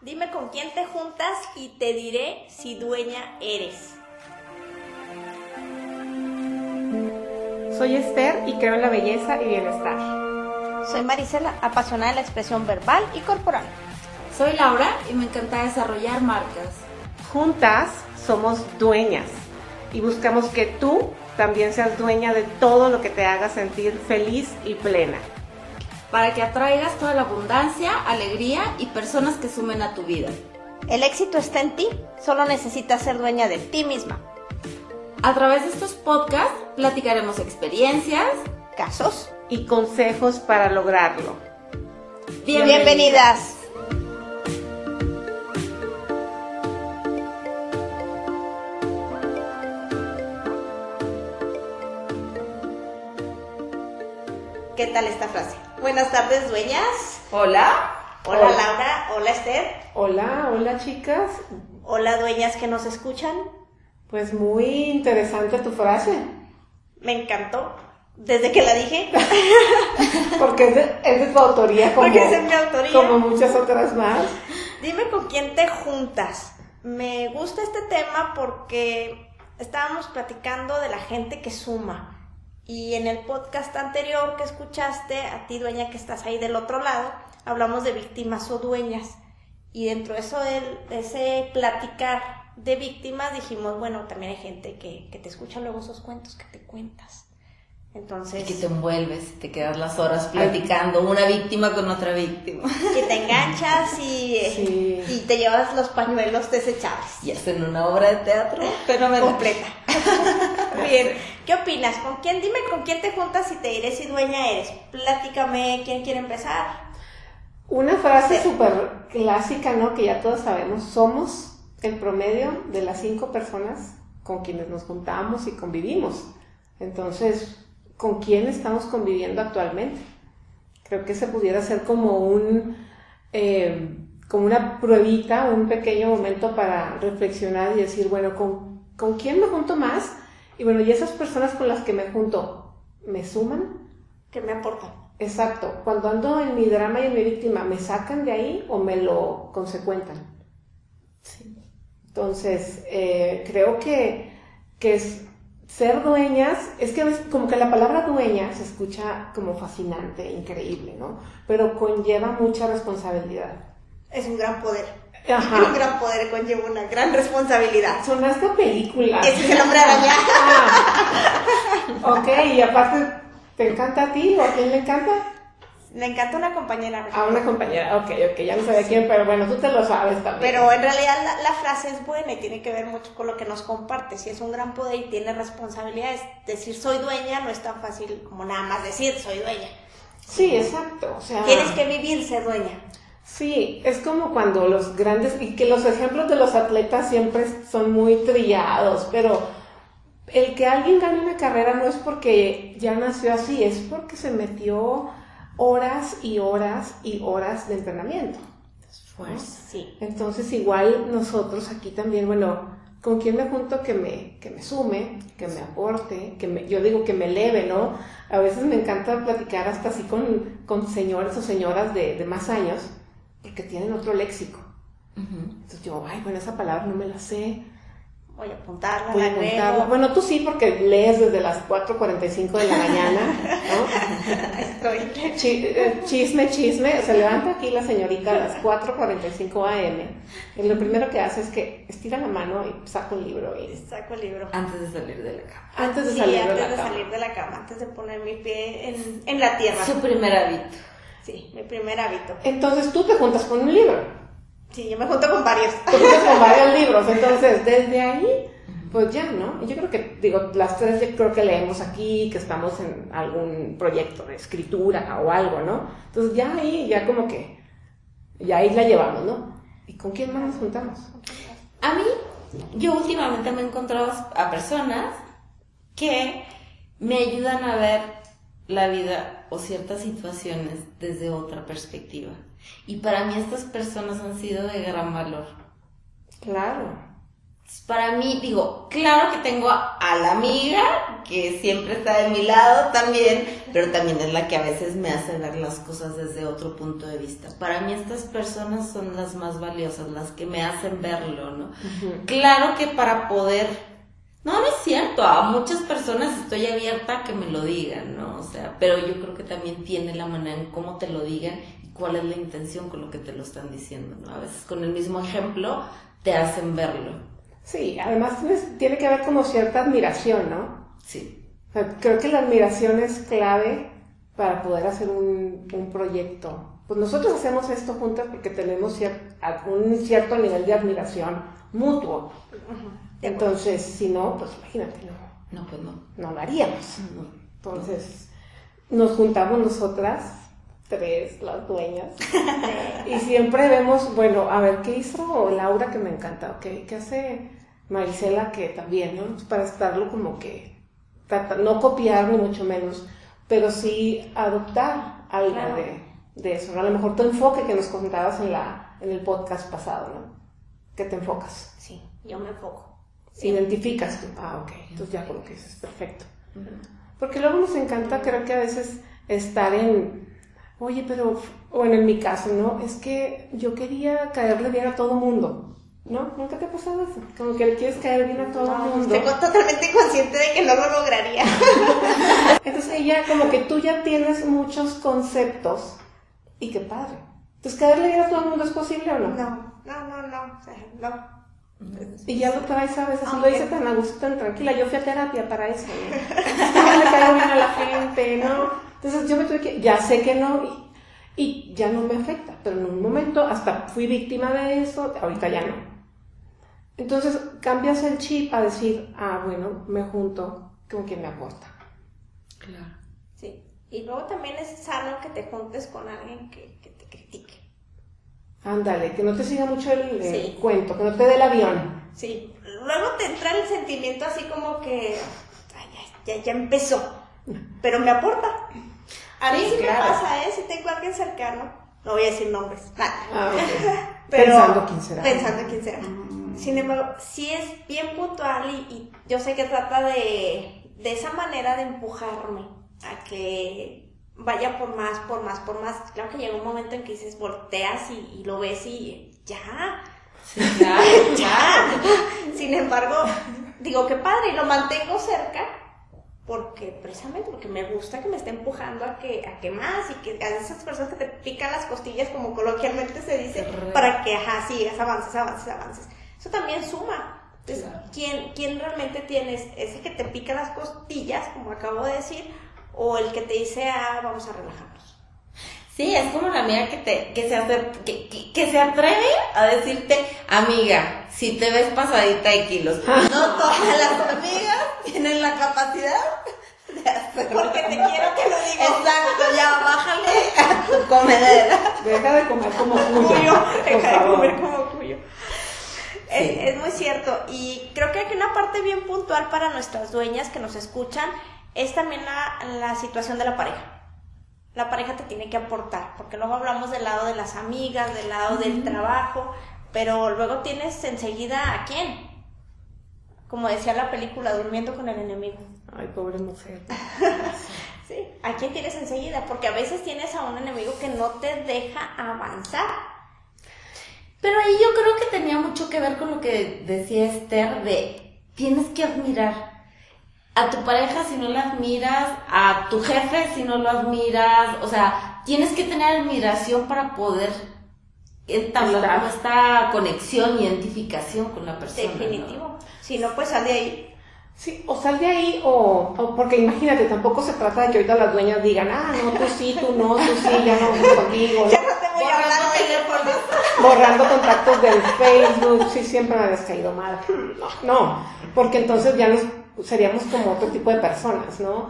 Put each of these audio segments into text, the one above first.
Dime con quién te juntas y te diré si dueña eres. Soy Esther y creo en la belleza y bienestar. Soy Marisela, apasionada de la expresión verbal y corporal. Soy Laura y me encanta desarrollar marcas. Juntas somos dueñas y buscamos que tú también seas dueña de todo lo que te haga sentir feliz y plena. Para que atraigas toda la abundancia, alegría y personas que sumen a tu vida. El éxito está en ti, solo necesitas ser dueña de ti misma. A través de estos podcasts platicaremos experiencias, casos y consejos para lograrlo. Bienvenidas. ¿Qué tal esta frase? Buenas tardes, dueñas. Hola. Hola, hola. Laura. Hola, Esther. Hola, hola, chicas. Hola, dueñas que nos escuchan. Pues muy interesante tu frase. Me encantó. Desde que la dije. Porque es de, tu autoría. Como, Porque es de mi autoría. Como muchas otras más. Dime con quién te juntas. Me gusta este tema porque estábamos platicando de la gente que suma. Y en el podcast anterior que escuchaste, a ti dueña que estás ahí del otro lado, hablamos de víctimas o dueñas. Y dentro de eso, de ese platicar de víctimas, dijimos, bueno, también hay gente que, que te escucha luego esos cuentos que te cuentas. Entonces, y que te envuelves, te quedas las horas platicando una víctima con otra víctima. Que te enganchas y, y te llevas los pañuelos desechables. Y hacen una obra de teatro completa. Bien, ¿qué opinas? ¿Con quién? Dime con quién te juntas y te diré si dueña eres. Platícame, ¿quién quiere empezar? Una frase súper clásica, ¿no? Que ya todos sabemos, somos el promedio de las cinco personas con quienes nos juntamos y convivimos. Entonces, con quién estamos conviviendo actualmente. Creo que se pudiera ser como un, eh, como una pruebita, un pequeño momento para reflexionar y decir, bueno, ¿con, ¿con quién me junto más? Y bueno, ¿y esas personas con las que me junto me suman? ¿Qué me aportan? Exacto. Cuando ando en mi drama y en mi víctima, ¿me sacan de ahí o me lo consecuentan? Sí. Entonces, eh, creo que, que es ser dueñas, es que como que la palabra dueña se escucha como fascinante, increíble, ¿no? Pero conlleva mucha responsabilidad. Es un gran poder. Ajá. Un gran poder conlleva una gran responsabilidad. Sonaste a película. Es el hombre araña. ok, y aparte, ¿te encanta a ti o a quién le encanta? Me encanta una compañera. A una compañera, ok, ok, ya no sabía quién, pero bueno, tú te lo sabes también. Pero en realidad la, frase es buena y tiene que ver mucho con lo que nos comparte. Si es un gran poder y tiene responsabilidades, decir soy dueña no es tan fácil como nada más decir soy dueña. Sí, exacto. O sea, Tienes que vivir ser dueña. Sí, es como cuando los grandes, y que los ejemplos de los atletas siempre son muy trillados, pero el que alguien gane una carrera no es porque ya nació así, es porque se metió horas y horas y horas de entrenamiento. Sí. Entonces igual nosotros aquí también, bueno, ¿con quién me junto que me, que me sume, que me aporte, que me, yo digo que me eleve, ¿no? A veces me encanta platicar hasta así con, con señores o señoras de, de más años, porque tienen otro léxico. Entonces yo, ay, bueno, esa palabra no me la sé Voy a apuntarla, Voy a apuntarla. Bueno, tú sí, porque lees desde las 4.45 de la mañana, ¿no? Estoy. Eh, chisme, chisme. Se levanta aquí la señorita a las 4.45 am. Y lo primero que hace es que estira la mano y saca un libro. Y... Saco el libro. Antes de salir de la cama. Antes de salir antes de la de cama. salir de la cama. Antes de poner mi pie en, en la tierra. Su primer hábito. Sí, mi primer hábito. Entonces tú te juntas con un libro. Sí, yo me junto con varios. Te juntas con varios libros. Entonces, desde ahí pues ya, ¿no? Yo creo que, digo, las tres yo creo que leemos aquí, que estamos en algún proyecto de escritura o algo, ¿no? Entonces ya ahí, ya como que, ya ahí la llevamos, ¿no? ¿Y con quién más nos juntamos? A mí, yo últimamente me he encontrado a personas que me ayudan a ver la vida o ciertas situaciones desde otra perspectiva. Y para mí estas personas han sido de gran valor. Claro. Para mí, digo, claro que tengo a la amiga que siempre está de mi lado también, pero también es la que a veces me hace ver las cosas desde otro punto de vista. Para mí estas personas son las más valiosas, las que me hacen verlo, ¿no? Claro que para poder... No, no es cierto, a muchas personas estoy abierta a que me lo digan, ¿no? O sea, pero yo creo que también tiene la manera en cómo te lo digan y cuál es la intención con lo que te lo están diciendo, ¿no? A veces con el mismo ejemplo te hacen verlo. Sí, además tienes- tiene que haber como cierta admiración, ¿no? Sí. O sea, creo que la admiración es clave para poder hacer un, un proyecto. Pues nosotros hacemos esto juntas porque tenemos cier- un cierto nivel de admiración mutuo. Entonces, si no, pues imagínate, no, No, pues no. no lo haríamos. Entonces, nos juntamos nosotras, tres, las dueñas, y siempre vemos, bueno, a ver, ¿qué hizo Laura que me encanta? ¿Qué, qué hace Marisela que también, ¿no? Para estarlo como que, trata- no copiar ni mucho menos, pero sí adoptar algo Claro. de, de eso, ¿no? A lo mejor tu enfoque que nos contabas en, la, en el podcast pasado, ¿no? ¿Qué te enfocas? Sí, yo me enfoco. Identificas tú. Ah, ok. Entonces ya con lo que dices, perfecto. Porque luego nos encanta, creo que a veces estar en, oye, pero, bueno, en mi caso, ¿no? Es que yo quería caerle bien a todo mundo. ¿No? ¿Nunca te ha pasado eso? Como que le quieres caer bien a todo No, mundo. estoy totalmente consciente de que no lo lograría. Entonces ella, como que tú ya tienes muchos conceptos y qué padre. Entonces, caerle bien a todo el mundo es posible o no? No, no, no, no. o sea, no. Y ya lo traes, ¿sabes? Así lo dice tan a gusto, tan tranquila. Yo fui a terapia para eso, ¿no? No le caigo bien a la gente, ¿no? Entonces yo me tuve que, ya sé que no, y, y ya no me afecta, pero en un momento hasta fui víctima de eso, ahorita ya no. Entonces cambias el chip a decir, ah, bueno, me junto con quien me aporta. Claro. Sí. Y luego también es sano que te juntes con alguien que, que te critique. Ándale, que no te siga mucho el, el Sí. cuento, que no te dé el avión. Sí. Luego te entra el sentimiento así como que, ay, ya, ya, ya empezó. Pero me aporta. A mí Sí, sí, claro. me pasa, ¿eh? Si tengo a alguien cercano. No voy a decir nombres. nada. Ah, ok. Pero- Pensando quién será. Pensando quién será. Sin embargo, sí es bien puntual y, y yo sé que trata de, de esa manera de empujarme a que vaya por más, por más, por más. Claro que llega un momento en que dices, volteas y, y lo ves y ya, Sí, claro, ya. Sin embargo, digo, qué padre, y lo mantengo cerca porque precisamente porque me gusta que me esté empujando a que a que más y que a esas personas que te pican las costillas como coloquialmente se dice Correcto. para que ajá sigas avances avances avances eso también suma entonces Claro. quién quién realmente tienes ese que te pica las costillas como acabo de decir o el que te dice ah vamos a relajarnos Sí, es como la amiga que te, que se hace, que, que, que se atreve a decirte, amiga, si te ves pasadita de kilos. No todas las amigas tienen la capacidad de hacerlo. porque te quiero te lo digo Exacto, ya bájale a tu comedera. Deja de comer como cuyo, deja de comer como cuyo. Es, es muy cierto. Y creo que hay una parte bien puntual para nuestras dueñas que nos escuchan es también la, la situación de la pareja. La pareja te tiene que aportar, porque luego hablamos del lado de las amigas, del lado del trabajo, pero luego tienes enseguida a quién. Como decía la película, durmiendo con el enemigo. Ay, pobre mujer. Sí, ¿a quién tienes enseguida? Porque a veces tienes a un enemigo que no te deja avanzar. Pero ahí yo creo que tenía mucho que ver con lo que decía Esther de tienes que admirar a tu pareja si no la admiras, a tu jefe si no lo admiras, o sea, tienes que tener admiración para poder entablar como esta conexión, identificación con la persona. ¿no? Definitivo. Si no, pues sal de ahí. Sí, o sal de ahí o, o- porque imagínate, tampoco se trata de que ahorita las dueñas digan, ah, no, tú sí, tú no, tú sí, ya no contigo. ¿no? Ya no te voy a hablar teléfono. Borrando contactos del Facebook, sí, siempre me habías caído mal. No, no, porque entonces ya nos seríamos como otro tipo de personas, ¿no?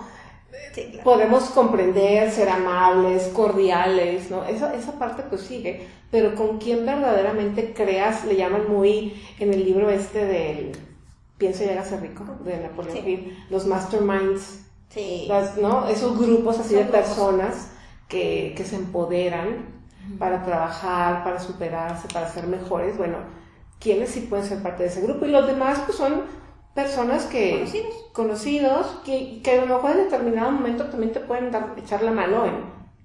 Sí, claro. podemos comprender, ser amables, cordiales, ¿no? Esa, esa parte pues sigue, pero con quien verdaderamente creas, le llaman muy en el libro este del Pienso y hágase rico, de Napoleón Sí. Hill, los masterminds, Sí. las- ¿no? Esos grupos así Son de grupos. personas que, que se empoderan para trabajar, para superarse, para ser mejores, bueno, ¿quiénes sí pueden ser parte de ese grupo? Y los demás pues son personas que Conocidos. conocidos, que, que a lo mejor en determinado momento también te pueden dar, echar la mano en,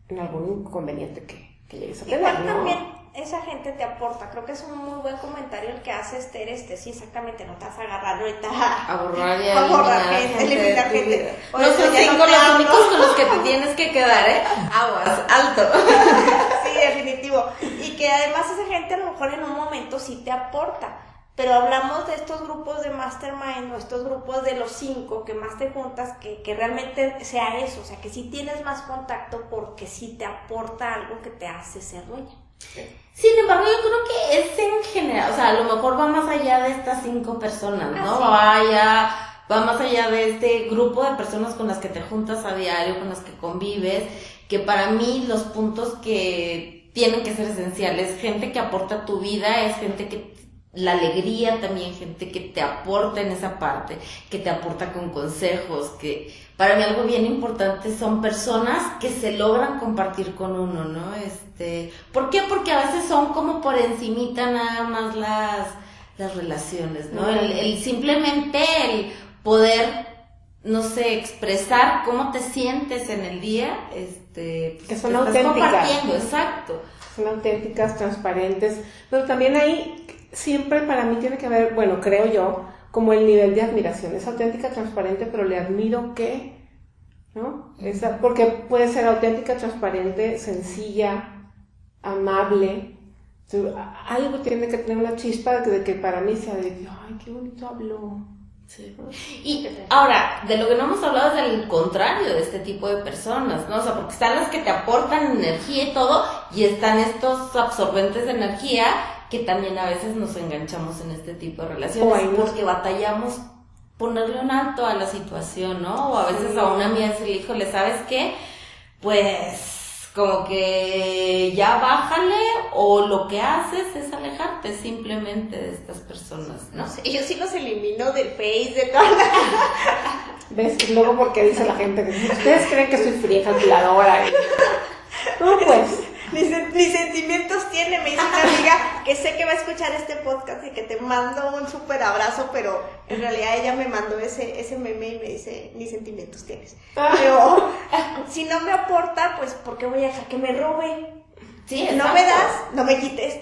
en algún inconveniente que, que llegues a tener, Igual ¿no? también esa gente te aporta, creo que es un muy buen comentario el que hace Esther, este, sí, exactamente, no te vas a agarrar ahorita A borrar y a borrar gente, gente eliminar gente. Por No son cinco los hablo. únicos con los que te tienes que quedar, ¿eh? Aguas, alto. Sí, definitivo. Y que además esa gente a lo mejor en un momento sí te aporta. Pero hablamos de estos grupos de mastermind o estos grupos de los cinco que más te juntas, que, que realmente sea eso, o sea, que sí tienes más contacto porque sí te aporta algo que te hace ser dueña. Sin embargo, yo creo que es en general, o sea, a lo mejor va más allá de estas cinco personas, ¿no? Ah, sí. Vaya, va más allá de este grupo de personas con las que te juntas a diario, con las que convives, que para mí los puntos que tienen que ser esenciales, gente que aporta a tu vida, es gente que la alegría también, gente que te aporta en esa parte, que te aporta con consejos, que para mí algo bien importante son personas que se logran compartir con uno, ¿no? Este, ¿por qué? Porque a veces son como por encimita nada más las, las relaciones, ¿no? El, el simplemente el poder, no sé, expresar cómo te sientes en el día, este, Que son auténticas. compartiendo, exacto. son auténticas, transparentes, pero también ahí siempre para mí tiene que haber, bueno, creo yo, como el nivel de admiración. Es auténtica, transparente, pero le admiro que, ¿no? Esa, porque puede ser auténtica, transparente, sencilla, amable. Algo tiene que tener una chispa de que, para mí sea de ay, qué bonito habló. Sí. Y ahora, de lo que no hemos hablado es del contrario de este tipo de personas, ¿no? O sea, porque están las que te aportan energía y todo, y están estos absorbentes de energía que también a veces nos enganchamos en este tipo de relaciones porque batallamos ponerle un alto a la situación, ¿no? O a veces a una amiga decirle, híjole, ¿sabes qué? Pues como que ya bájale o lo que haces es alejarte simplemente de estas personas, ¿no? Sé, yo sí los elimino del Face, de las... ¿Ves? Y luego porque dice la gente que ustedes creen que soy fría, calculadora. No, pues. Ni sentimientos tiene, me dice una amiga que sé que va a escuchar este podcast y que te mando un súper abrazo, pero en realidad ella me mandó ese, ese meme y me dice, ni sentimientos tienes. Pero si no me aporta, pues ¿por qué voy a dejar que me robe? Sí, no exacto. me das, no me quites.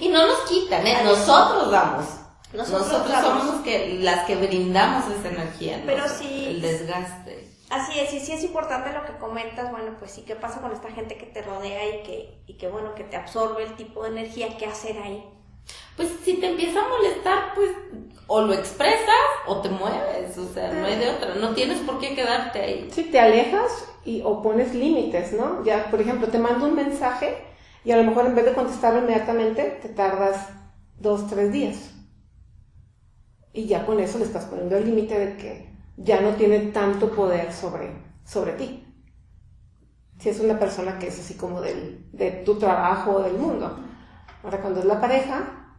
Y no nos quitan, ¿eh? nosotros damos. Nosotros somos los que, las que brindamos esa energía, ¿no? Pero sí- El desgaste. Así es, y sí es importante lo que comentas, bueno, pues sí, ¿qué pasa con esta gente que te rodea y que, y que bueno, que te absorbe el tipo de energía? ¿Qué hacer ahí? Pues si te empieza a molestar, pues o lo expresas o te mueves, o sea, no hay de otra, no tienes por qué quedarte ahí. Si te alejas y, o pones límites, ¿no? Ya, por ejemplo, te mando un mensaje y a lo mejor en vez de contestarlo inmediatamente, te tardas dos, tres días. Y ya con eso le estás poniendo el límite de que ya no tiene tanto poder sobre, sobre ti. Si es una persona que es así como del, de tu trabajo o del mundo. Ahora, cuando es la pareja,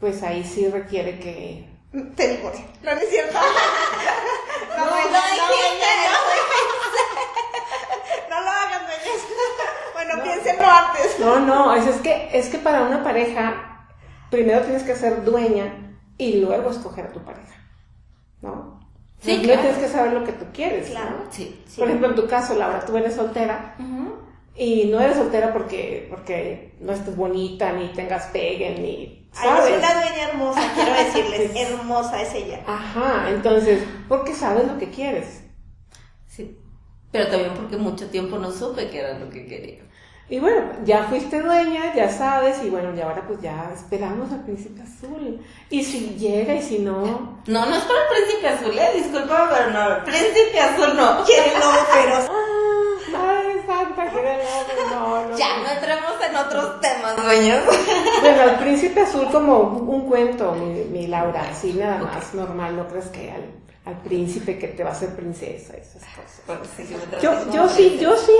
pues ahí sí requiere que Te divorcio. No, no es cierto. No, no, no, no, no lo hagan, dueñas. Bueno, piénsenlo antes. No, no, es, es que, es que para una pareja, primero tienes que ser dueña y luego escoger a tu pareja, ¿no? Sí, claro. tienes que saber lo que tú quieres, ¿no? Claro. Sí. Por ejemplo, en tu caso, Laura, tú eres soltera y no eres soltera porque, porque no estés bonita, ni tengas pegue, ni... Ay, ¿sabes? es una dueña hermosa, quiero decirles. Hermosa es ella. Ajá, entonces, porque sabes lo que quieres. Sí. Pero también porque mucho tiempo no supe que era lo que quería. Y bueno, ya fuiste dueña, ya sabes, y bueno, y ahora pues ya esperamos al príncipe azul. Y si llega y si no, No, no es para el príncipe azul, eh, discúlpame, pero no, el príncipe azul no. Quiere el lobo feroz. Madre Santa, que era el hombre, no. No, no. Ya, no entremos en otros temas, dueños. Bueno, el príncipe azul como un cuento, mi, mi Laura, así nada más, normal, no crees que al, al príncipe que te va a hacer princesa, esas cosas. Bueno, sí, Yo, yo sí, yo sí,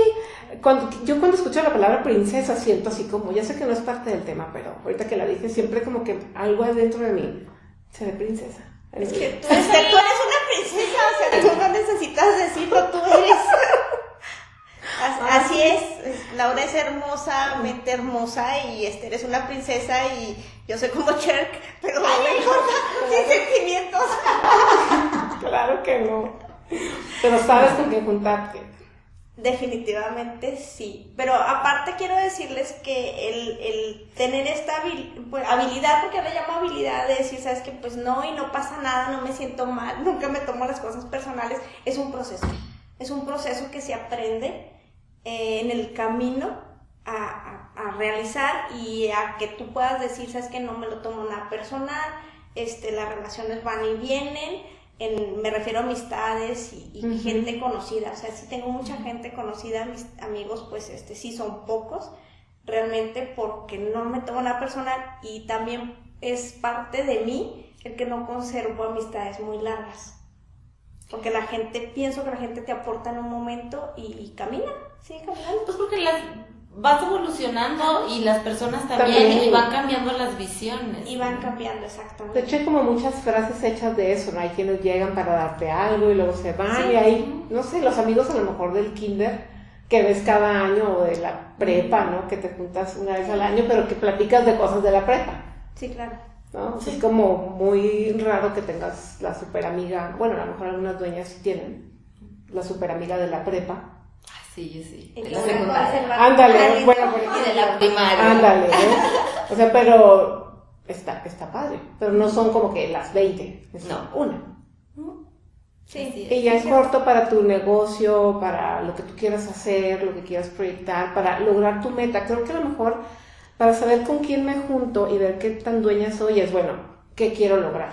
cuando, yo cuando escucho la palabra princesa siento así como, ya sé que no es parte del tema, pero ahorita que la dije, siempre como que algo adentro de mí se ve princesa. Es que tú eres, tú eres una princesa, o sea, tú no necesitas decirlo, tú eres. As- Así es, es- Laura es hermosa, mente hermosa y este, eres una princesa y yo soy como Cherk, pero no me importa, sin sentimientos. Claro que no. Pero sabes con qué juntarte. Definitivamente sí, pero aparte quiero decirles que el, el tener esta pues, habilidad, porque le llamo habilidad de decir, sabes que pues no y no pasa nada, no me siento mal, nunca me tomo las cosas personales, es un proceso, es un proceso que se aprende eh, en el camino a, a- a realizar y a que tú puedas decir, sabes que no me lo tomo nada personal, este, las relaciones van y vienen, en- me refiero a amistades y, y gente conocida, o sea, si tengo mucha gente conocida, mis amigos pues este sí son pocos, realmente porque no me tomo nada personal y también es parte de mí el que no conservo amistades muy largas. Porque la gente, pienso que la gente te aporta en un momento y, y camina, sigue caminando. Pues porque las vas evolucionando y las personas también, También. y van cambiando las visiones. Y van cambiando De exactamente. hecho, hay como muchas frases hechas de eso, ¿no? Hay quienes llegan para darte algo y luego se van, Sí. y hay, no sé, los amigos a lo mejor del kinder que ves cada año o de la prepa, ¿no? Que te juntas una vez al año, pero que platicas de cosas de la prepa, Sí, claro. ¿no? Es como muy raro que tengas la super amiga, bueno, a lo mejor algunas dueñas sí tienen la super amiga de la prepa. Sí, yo sí. Que la se secundaria. Ándale, bueno, por Y de la primaria. Ándale, ¿ves? O sea, pero está, está padre, pero no son como que las 20, es No. una. Sí. Así Y ya es corto para tu negocio, para lo que tú quieras hacer, lo que quieras proyectar, para lograr tu meta. Creo que a lo mejor para saber con quién me junto y ver qué tan dueña soy es, bueno, ¿qué quiero lograr?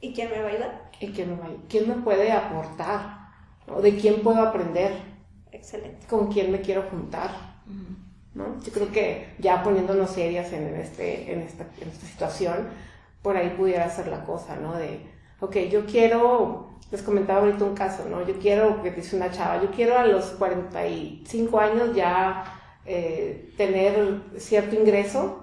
¿Y quién me va a ayudar? ¿Y quién me, va- quién me puede aportar? ¿No? ¿De quién puedo aprender? Excelente. ¿Con quién me quiero juntar? ¿no? Yo creo que ya poniéndonos serias en, este, en, esta, en esta situación, por ahí pudiera ser la cosa, ¿no? De, ok, yo quiero, les comentaba ahorita un caso, ¿no? Yo quiero, que dice una chava, yo quiero a los 45 años ya eh, tener cierto ingreso,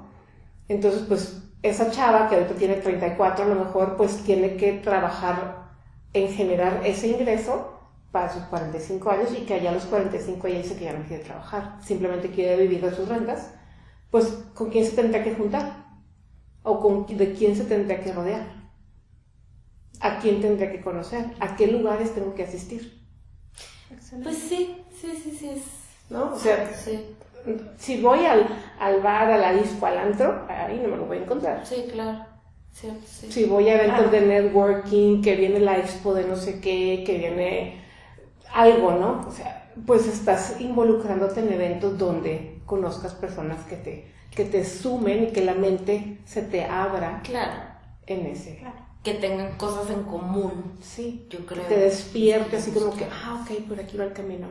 entonces pues esa chava que ahorita tiene 34 a lo mejor pues tiene que trabajar en generar ese ingreso para sus 45 años y que allá a los 45 ella dice que ya no quiere trabajar, simplemente quiere vivir de sus rentas, pues ¿con quién se tendría que juntar? ¿O con, de quién se tendría que rodear? ¿A quién tendría que conocer? ¿A qué lugares tengo que asistir? Pues sí, sí, sí, sí. Es... ¿No? O sea, Sí, si voy al, al bar, a la disco, al antro, ahí no me lo voy a encontrar. sí, claro. Cierto, sí. Si voy a eventos de networking, que viene la expo de no sé qué, que viene algo, ¿no? O sea, pues estás involucrándote en eventos donde conozcas personas que te, que te sumen y que la mente se te abra Claro. en ese. Que tengan cosas en común. Sí, Yo creo. te despierte así como que, ah, ok, por aquí va el camino.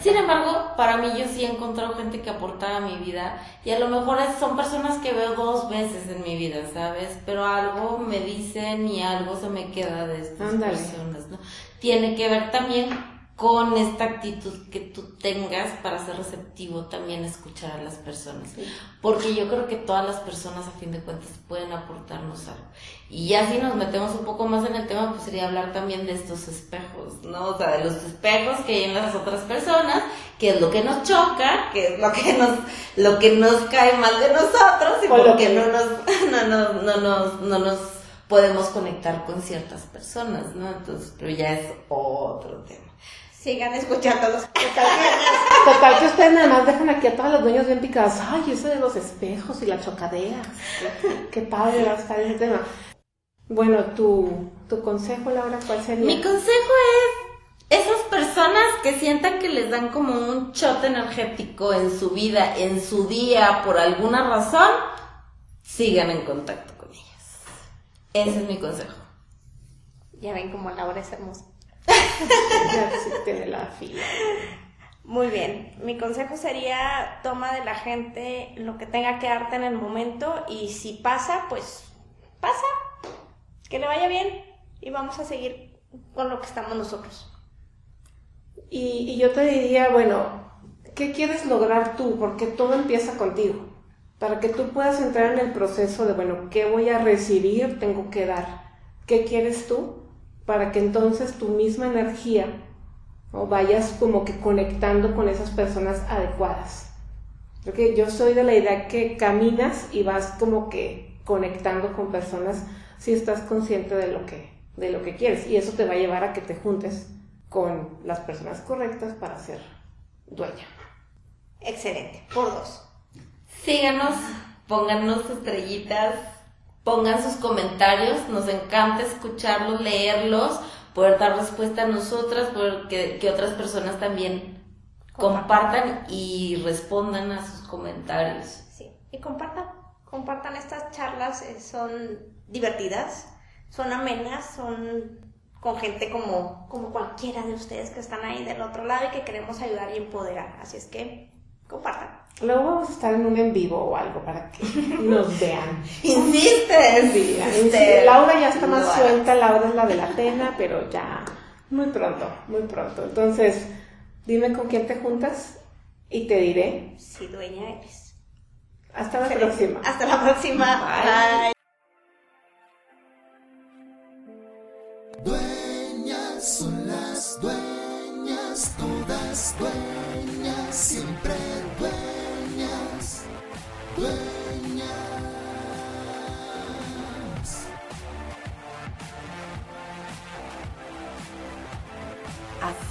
Sin embargo, para mí yo sí he encontrado gente que aporta a mi vida y a lo mejor son personas que veo dos veces en mi vida, ¿sabes? Pero algo me dicen y algo se me queda de estas personas, ¿no? Tiene que ver también con esta actitud que tú tengas para ser receptivo también escuchar a las personas. Porque yo creo que todas las personas a fin de cuentas pueden aportarnos algo. Y ya si nos metemos un poco más en el tema, pues sería hablar también de estos espejos, ¿no? O sea, de los espejos que hay en las otras personas, qué es lo que nos choca, qué es lo que nos, lo que nos cae mal de nosotros y lo por qué que- no nos, no, no, no, nos, no nos podemos conectar con ciertas personas, ¿no? Entonces, pero ya es otro tema. Sigan escuchándolos. Total que ustedes nada más dejan aquí a todos los dueños bien picados. Ay, eso de los espejos y la chocadera. Qué padre va a estar ese tema. Bueno, tu, tu consejo, Laura, ¿cuál sería? Mi consejo es esas personas que sientan que les dan como un shot energético en su vida, en su día, por alguna razón, sigan en contacto con ellas. Ese es mi consejo. Ya ven como Laura es hermosa. Ya sí tiene la fila. Muy bien, mi consejo sería toma de la gente lo que tenga que darte en el momento y si pasa, pues pasa, que le vaya bien y vamos a seguir con lo que estamos nosotros. Y, y yo te diría, bueno, ¿qué quieres lograr tú? Porque todo empieza contigo. Para que tú puedas entrar en el proceso de, bueno, ¿qué voy a recibir? Tengo que dar. ¿Qué quieres tú? Para que entonces tu misma energía o vayas como que conectando con esas personas adecuadas. Porque yo soy de la idea que caminas y vas como que conectando con personas si estás consciente de lo que, de lo que quieres. Y eso te va a llevar a que te juntes con las personas correctas para ser dueña. Excelente, por dos. Síganos, pónganos estrellitas, pongan sus comentarios, nos encanta escucharlos, leerlos, poder dar respuesta a nosotras, poder que, otras personas también compartan y respondan a sus comentarios. Sí, y compartan, compartan estas charlas, eh, son divertidas, son amenas, son con gente como, como cualquiera de ustedes que están ahí del otro lado y que queremos ayudar y empoderar. Así es que compartan. Luego vamos a estar en un en vivo o algo para que nos vean. Insistes. Sí, insiste. Laura ya está más suelta, Laura es la de la pena, pero ya muy pronto, muy pronto. Entonces, dime con quién te juntas y te diré. Si dueña eres. Hasta la próxima. Hasta la próxima. Bye. Bye. Dueñas son las dueñas, todas dueñas, siempre